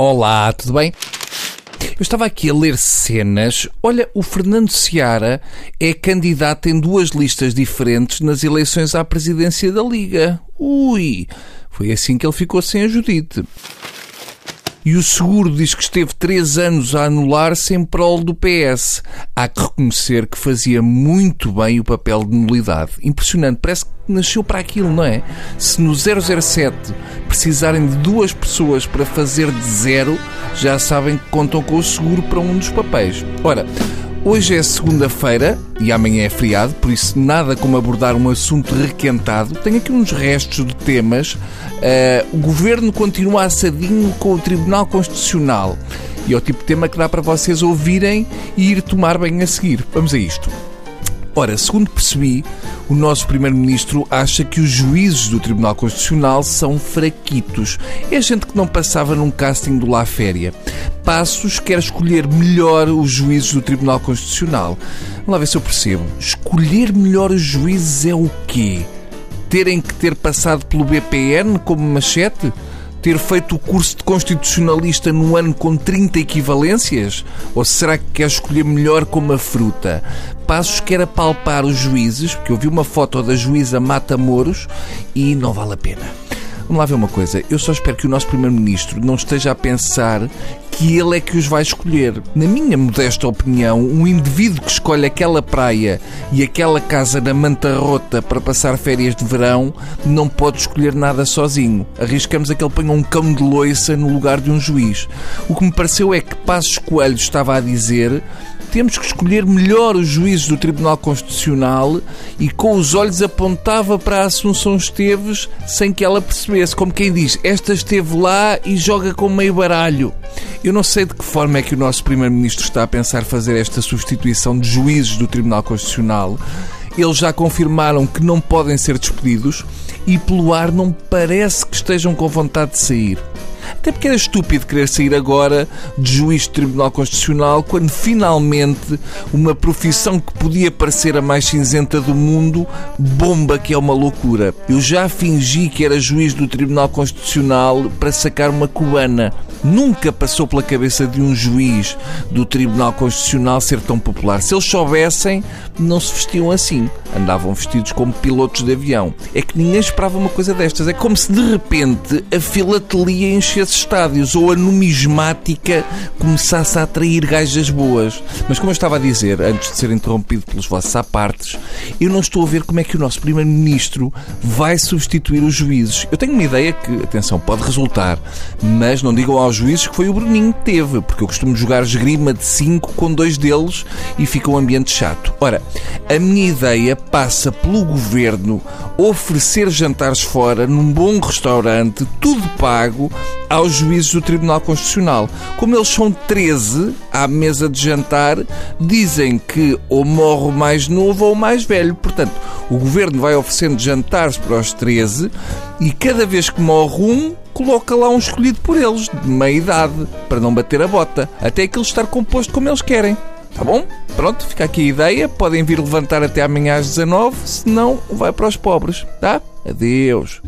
Olá, tudo bem? Eu estava aqui a ler cenas. Olha, o Fernando Seara é candidato em duas listas diferentes nas eleições à presidência da Liga. Ui! Foi assim que ele ficou sem a Judite. E o seguro diz que esteve três anos a anular-se em prol do PS. Há que reconhecer que fazia muito bem o papel de nulidade. Impressionante, parece que nasceu para aquilo, não é? Se no 007 precisarem de duas pessoas para fazer de zero, já sabem que contam com o seguro para um dos papéis. Ora, Hoje é segunda-feira e amanhã é feriado, por isso nada como abordar um assunto requentado. Tenho aqui uns restos de temas. Uh, o governo continua assadinho com o Tribunal Constitucional. E é o tipo de tema que dá para vocês ouvirem e ir tomar bem a seguir. Vamos a isto. Ora, segundo percebi, o nosso Primeiro-Ministro acha que os juízes do Tribunal Constitucional são fraquitos. É gente que não passava num casting do La Féria. Passos quer escolher melhor os juízes do Tribunal Constitucional. Vamos lá ver se eu percebo. Escolher melhor os juízes é o quê? Terem que ter passado pelo BPN como machete? Ter feito o curso de constitucionalista no ano com 30 equivalências? Ou será que quer escolher melhor como a fruta? Passos quer apalpar os juízes, porque eu vi uma foto da juíza Mata Moros e não vale a pena. Vamos lá ver uma coisa. Eu só espero que o nosso Primeiro-Ministro não esteja a pensar que ele é que os vai escolher. Na minha modesta opinião, um indivíduo que escolhe aquela praia e aquela casa na Manta Rota para passar férias de verão não pode escolher nada sozinho. Arriscamos a que ele ponha um cão de loiça no lugar de um juiz. O que me pareceu é que Passos Coelho estava a dizer temos que escolher melhor os juízes do Tribunal Constitucional e com os olhos apontava para a Assunção Esteves sem que ela percebesse. Como quem diz, esta esteve lá e joga com meio baralho. Eu não sei de que forma é que o nosso Primeiro-Ministro está a pensar fazer esta substituição de juízes do Tribunal Constitucional. Eles já confirmaram que não podem ser despedidos e pelo ar não parece que estejam com vontade de sair. Até porque era estúpido querer sair agora de juiz de Tribunal Constitucional quando finalmente uma profissão que podia parecer a mais cinzenta do mundo bomba que é uma loucura. Eu já fingi que era juiz do Tribunal Constitucional para sacar uma cubana. Nunca passou pela cabeça de um juiz do Tribunal Constitucional ser tão popular. Se eles soubessem, não se vestiam assim. Andavam vestidos como pilotos de avião. É que ninguém esperava uma coisa destas. É como se de repente a filatelia enchesse estádios ou a numismática começasse a atrair gajas boas. Mas como eu estava a dizer, antes de ser interrompido pelos vossos apartes, eu não estou a ver como é que o nosso Primeiro-Ministro vai substituir os juízes. Eu tenho uma ideia que, atenção, pode resultar, mas não digam aos juízes que foi o Bruninho que teve, porque eu costumo jogar esgrima de 5 com dois deles e fica um ambiente chato. Ora, a minha ideia passa pelo governo oferecer jantares fora num bom restaurante, tudo pago, aos juízes do Tribunal Constitucional. Como eles são 13 à mesa de jantar, dizem que ou morre o mais novo ou o mais velho. Portanto, o governo vai oferecendo jantares para os 13 e cada vez que morre um, coloca lá um escolhido por eles, de meia idade, para não bater a bota, até aquilo estar composto como eles querem. Tá bom? Pronto, fica aqui a ideia. Podem vir levantar até amanhã às 19, senão vai para os pobres, tá? Adeus.